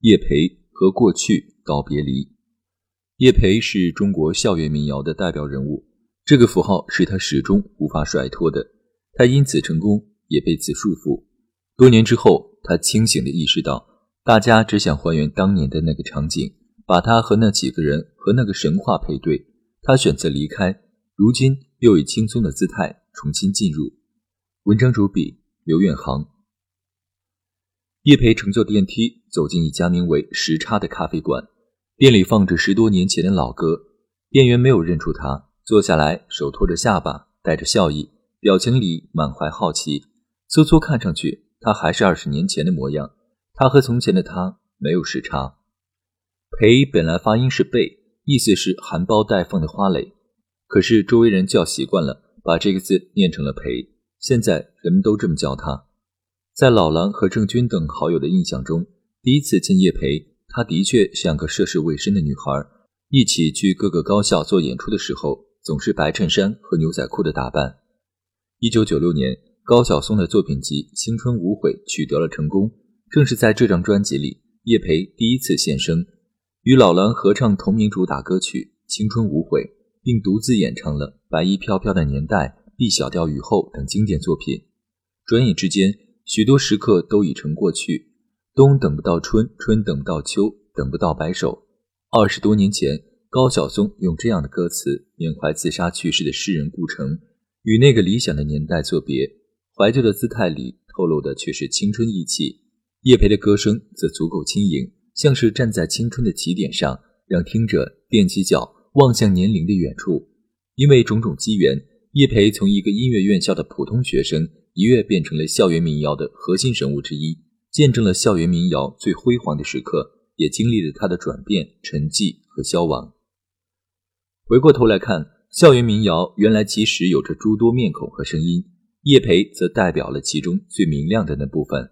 叶培和过去告别离。叶培是中国校园民谣的代表人物，这个符号是他始终无法甩脱的。他因此成功，也被此束缚。多年之后，他清醒地意识到，大家只想还原当年的那个场景，把他和那几个人和那个神话配对。他选择离开，如今又以轻松的姿态重新进入。文章主笔。刘远航，叶培乘坐电梯走进一家名为“时差”的咖啡馆，店里放着十多年前的老歌。店员没有认出他，坐下来，手托着下巴，带着笑意，表情里满怀好奇。苏苏看上去，他还是二十年前的模样。他和从前的他没有时差。培本来发音是贝，意思是含苞待放的花蕾，可是周围人叫习惯了，把这个字念成了培。现在人们都这么叫他。在老狼和郑钧等好友的印象中，第一次见叶培，她的确像个涉世未深的女孩。一起去各个高校做演出的时候，总是白衬衫和牛仔裤的打扮。一九九六年，高晓松的作品集《青春无悔》取得了成功。正是在这张专辑里，叶培第一次现身，与老狼合唱同名主打歌曲《青春无悔》，并独自演唱了《白衣飘飘的年代》。《B 小调雨后》等经典作品，转眼之间，许多时刻都已成过去。冬等不到春，春等不到秋，等不到白首。二十多年前，高晓松用这样的歌词缅怀自杀去世的诗人顾城，与那个理想的年代作别。怀旧的姿态里透露的却是青春意气。叶培的歌声则足够轻盈，像是站在青春的起点上，让听者踮起脚望向年龄的远处。因为种种机缘。叶培从一个音乐院校的普通学生，一跃变成了校园民谣的核心人物之一，见证了校园民谣最辉煌的时刻，也经历了它的转变、沉寂和消亡。回过头来看，校园民谣原来其实有着诸多面孔和声音，叶培则代表了其中最明亮的那部分。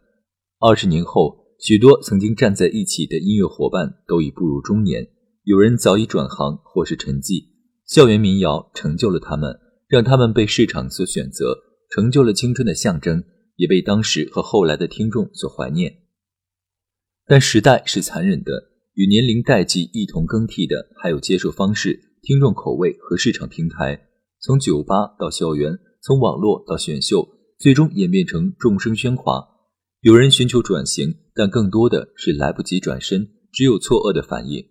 二十年后，许多曾经站在一起的音乐伙伴都已步入中年，有人早已转行或是沉寂，校园民谣成就了他们。让他们被市场所选择，成就了青春的象征，也被当时和后来的听众所怀念。但时代是残忍的，与年龄代际一同更替的，还有接受方式、听众口味和市场平台。从酒吧到校园，从网络到选秀，最终演变成众生喧哗。有人寻求转型，但更多的是来不及转身，只有错愕的反应。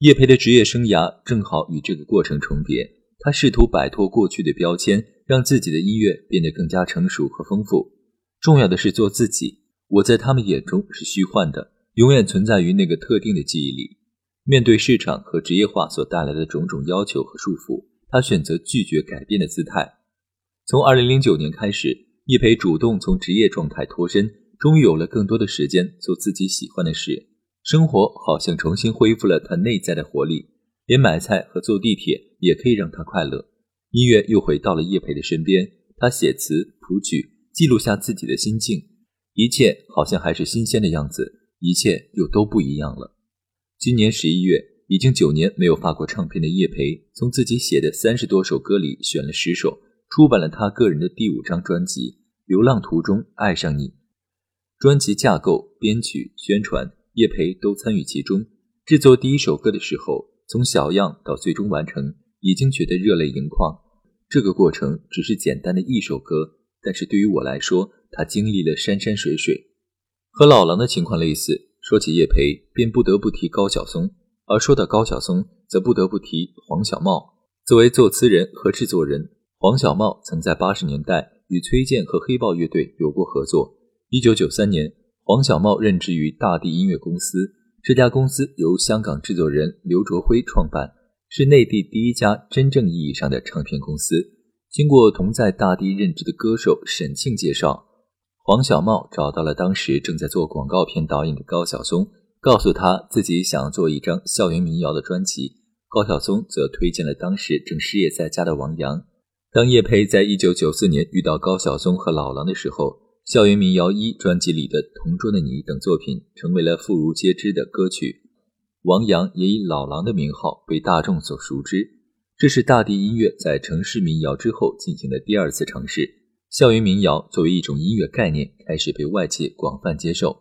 叶培的职业生涯正好与这个过程重叠。他试图摆脱过去的标签，让自己的音乐变得更加成熟和丰富。重要的是做自己。我在他们眼中是虚幻的，永远存在于那个特定的记忆里。面对市场和职业化所带来的种种要求和束缚，他选择拒绝改变的姿态。从2009年开始，叶培主动从职业状态脱身，终于有了更多的时间做自己喜欢的事。生活好像重新恢复了他内在的活力。连买菜和坐地铁也可以让他快乐，音乐又回到了叶培的身边。他写词谱曲，记录下自己的心境，一切好像还是新鲜的样子，一切又都不一样了。今年十一月，已经九年没有发过唱片的叶培，从自己写的三十多首歌里选了十首，出版了他个人的第五张专辑《流浪途中爱上你》。专辑架构、编曲、宣传，叶培都参与其中。制作第一首歌的时候。从小样到最终完成，已经觉得热泪盈眶。这个过程只是简单的一首歌，但是对于我来说，它经历了山山水水。和老狼的情况类似，说起叶培，便不得不提高晓松；而说到高晓松，则不得不提黄小茂。作为作词人和制作人，黄小茂曾在八十年代与崔健和黑豹乐队有过合作。一九九三年，黄小茂任职于大地音乐公司。这家公司由香港制作人刘卓辉创办，是内地第一家真正意义上的唱片公司。经过同在大地任职的歌手沈庆介绍，黄小茂找到了当时正在做广告片导演的高晓松，告诉他自己想做一张校园民谣的专辑。高晓松则推荐了当时正失业在家的王阳。当叶培在一九九四年遇到高晓松和老狼的时候，《校园民谣一》专辑里的《同桌的你》等作品成为了妇孺皆知的歌曲。王阳也以老狼的名号被大众所熟知。这是大地音乐在城市民谣之后进行的第二次尝试。校园民谣作为一种音乐概念，开始被外界广泛接受。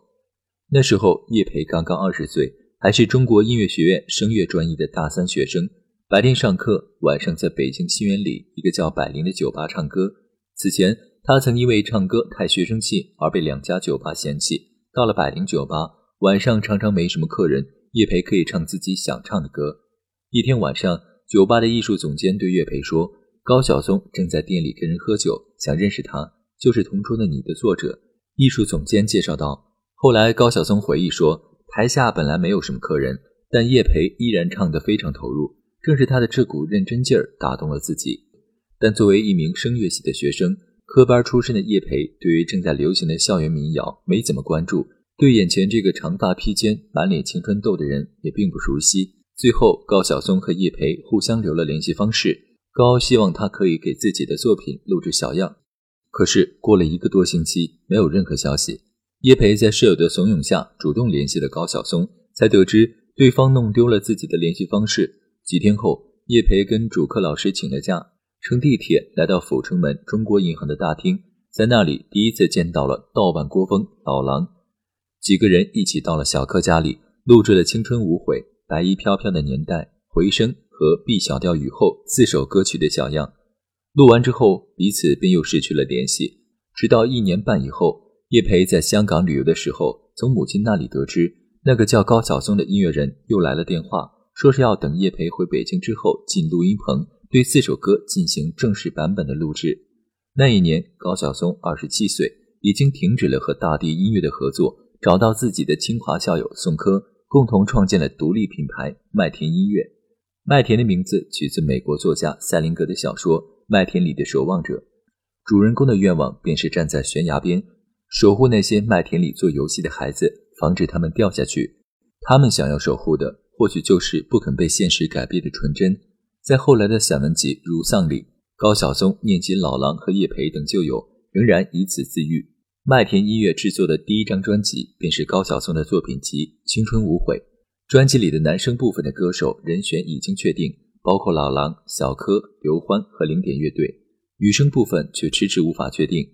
那时候，叶培刚刚二十岁，还是中国音乐学院声乐专业的大三学生。白天上课，晚上在北京西园里一个叫百灵的酒吧唱歌。此前，他曾因为唱歌太学生气而被两家酒吧嫌弃。到了百灵酒吧，晚上常常没什么客人，叶培可以唱自己想唱的歌。一天晚上，酒吧的艺术总监对叶培说：“高晓松正在店里跟人喝酒，想认识他，就是《同桌的你》的作者。”艺术总监介绍道。后来，高晓松回忆说，台下本来没有什么客人，但叶培依然唱得非常投入，正是他的这股认真劲儿打动了自己。但作为一名声乐系的学生，科班出身的叶培对于正在流行的校园民谣没怎么关注，对眼前这个长发披肩、满脸青春痘的人也并不熟悉。最后，高晓松和叶培互相留了联系方式，高希望他可以给自己的作品录制小样。可是过了一个多星期，没有任何消息。叶培在舍友的怂恿下，主动联系了高晓松，才得知对方弄丢了自己的联系方式。几天后，叶培跟主课老师请了假，乘地铁来到阜成门中国银行的大厅，在那里第一次见到了盗版郭峰、老狼。几个人一起到了小柯家里，录制了《青春无悔》《白衣飘飘的年代》《回声》和《B 小调雨后》四首歌曲的小样。录完之后，彼此便又失去了联系，直到一年半以后。叶培在香港旅游的时候，从母亲那里得知，那个叫高晓松的音乐人又来了电话，说是要等叶培回北京之后进录音棚，对四首歌进行正式版本的录制。那一年，高晓松二十七岁，已经停止了和大地音乐的合作，找到自己的清华校友宋柯，共同创建了独立品牌麦田音乐。麦田的名字取自美国作家塞林格的小说《麦田里的守望者》，主人公的愿望便是站在悬崖边。守护那些麦田里做游戏的孩子，防止他们掉下去。他们想要守护的，或许就是不肯被现实改变的纯真。在后来的散文集《如丧》里，高晓松念及老狼和叶培等旧友，仍然以此自喻。麦田音乐制作的第一张专辑，便是高晓松的作品集《青春无悔》。专辑里的男声部分的歌手人选已经确定，包括老狼、小柯、刘欢和零点乐队；女声部分却迟迟无法确定。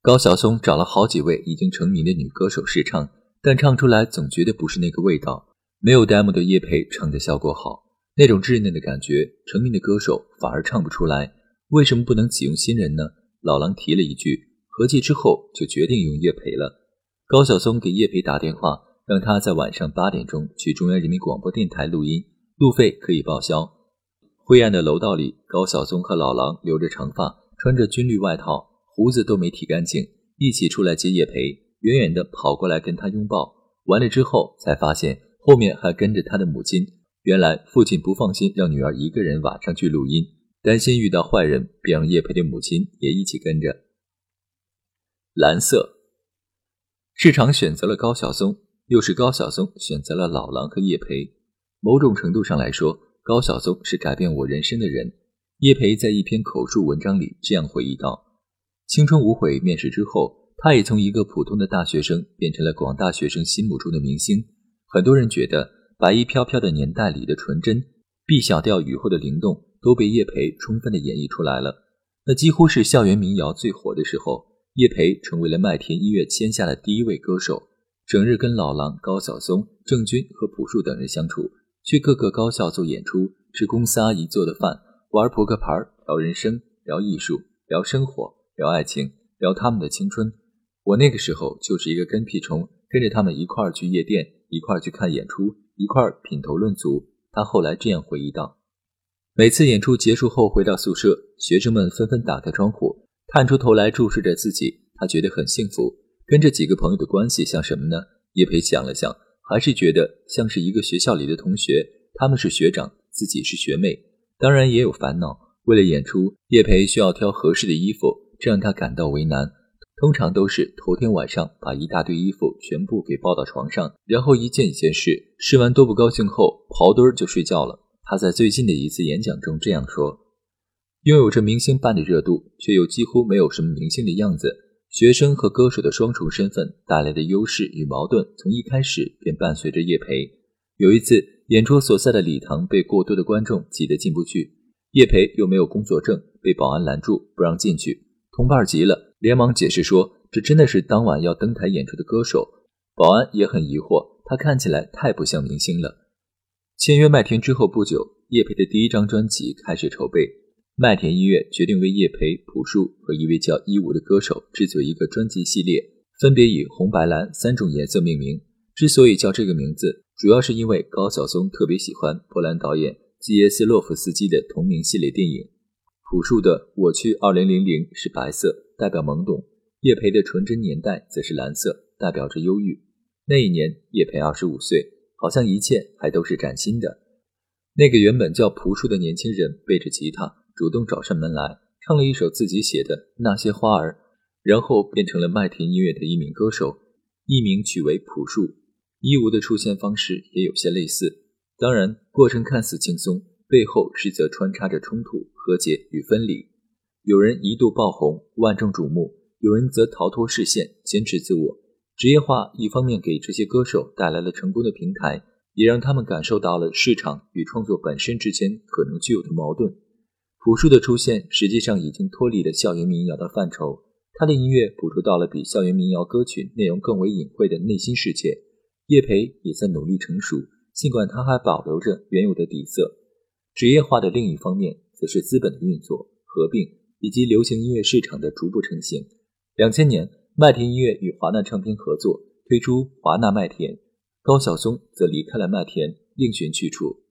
高晓松找了好几位已经成名的女歌手试唱，但唱出来总觉得不是那个味道。没有 demo 的叶培唱的效果好，那种稚嫩的感觉，成名的歌手反而唱不出来。为什么不能启用新人呢？老狼提了一句，合计之后就决定用叶培了。高晓松给叶培打电话，让他在晚上八点钟去中央人民广播电台录音，路费可以报销。灰暗的楼道里，高晓松和老狼留着长发，穿着军绿外套。胡子都没剃干净，一起出来接叶培，远远的跑过来跟他拥抱。完了之后，才发现后面还跟着他的母亲。原来父亲不放心让女儿一个人晚上去录音，担心遇到坏人，便让叶培的母亲也一起跟着。蓝色市场选择了高晓松，又是高晓松选择了老狼和叶培。某种程度上来说，高晓松是改变我人生的人。叶培在一篇口述文章里这样回忆道。青春无悔面试之后，他也从一个普通的大学生变成了广大学生心目中的明星。很多人觉得《白衣飘飘的年代》里的纯真碧小调雨后的灵动都被叶培充分的演绎出来了。那几乎是校园民谣最火的时候，叶培成为了麦田音乐签下的第一位歌手，整日跟老狼、高晓松、郑钧和朴树等人相处，去各个高校做演出，吃公司阿姨做的饭，玩扑克牌，聊人生，聊艺术，聊生活。聊爱情，聊他们的青春。我那个时候就是一个跟屁虫，跟着他们一块儿去夜店，一块儿去看演出，一块儿品头论足。他后来这样回忆道：每次演出结束后回到宿舍，学生们纷纷打开窗户，探出头来注视着自己。他觉得很幸福。跟这几个朋友的关系像什么呢？叶培想了想，还是觉得像是一个学校里的同学。他们是学长，自己是学妹，当然也有烦恼。为了演出，叶培需要挑合适的衣服。这让他感到为难，通常都是头天晚上把一大堆衣服全部给抱到床上，然后一件一件试，试完都不高兴后刨堆儿就睡觉了。他在最近的一次演讲中这样说：“拥有着明星般的热度，却又几乎没有什么明星的样子。学生和歌手的双重身份带来的优势与矛盾，从一开始便伴随着叶培。有一次，演出所在的礼堂被过多的观众挤得进不去，叶培又没有工作证，被保安拦住不让进去。同伴急了，连忙解释说：‘这真的是当晚要登台演出的歌手。’保安也很疑惑，他看起来太不像明星了。”签约麦田之后不久，叶培的第一张专辑开始筹备。麦田音乐决定为叶培、朴树和一位叫一五的歌手制作一个专辑系列，分别以红、白、蓝三种颜色命名。之所以叫这个名字，主要是因为高晓松特别喜欢波兰导演基耶斯洛夫斯基的同名系列电影。朴树的《我去二零零零》是白色，代表懵懂；叶培的《纯真年代》则是蓝色，代表着忧郁。那一年，叶培二十五岁。好像一切还都是崭新的。那个原本叫朴树的年轻人背着吉他主动找上门来，唱了一首自己写的《那些花儿》，然后变成了麦田音乐的一名歌手，艺名取为朴树。一无的出现方式也有些类似。当然，过程看似轻松，背后实则穿插着冲突、和解与分离。有人一度爆红，万众瞩目；有人则逃脱视线，坚持自我。职业化一方面给这些歌手带来了成功的平台，也让他们感受到了市场与创作本身之间可能具有的矛盾。朴树的出现实际上已经脱离了校园民谣的范畴，他的音乐捕捉到了比校园民谣歌曲内容更为隐晦的内心世界。叶培也在努力成熟，尽管他还保留着原有的底色。职业化的另一方面，则是资本的运作、合并以及流行音乐市场的逐步成型。两千年。麦田音乐与华纳唱片合作推出华纳麦田，高晓松则离开了麦田，另寻去处。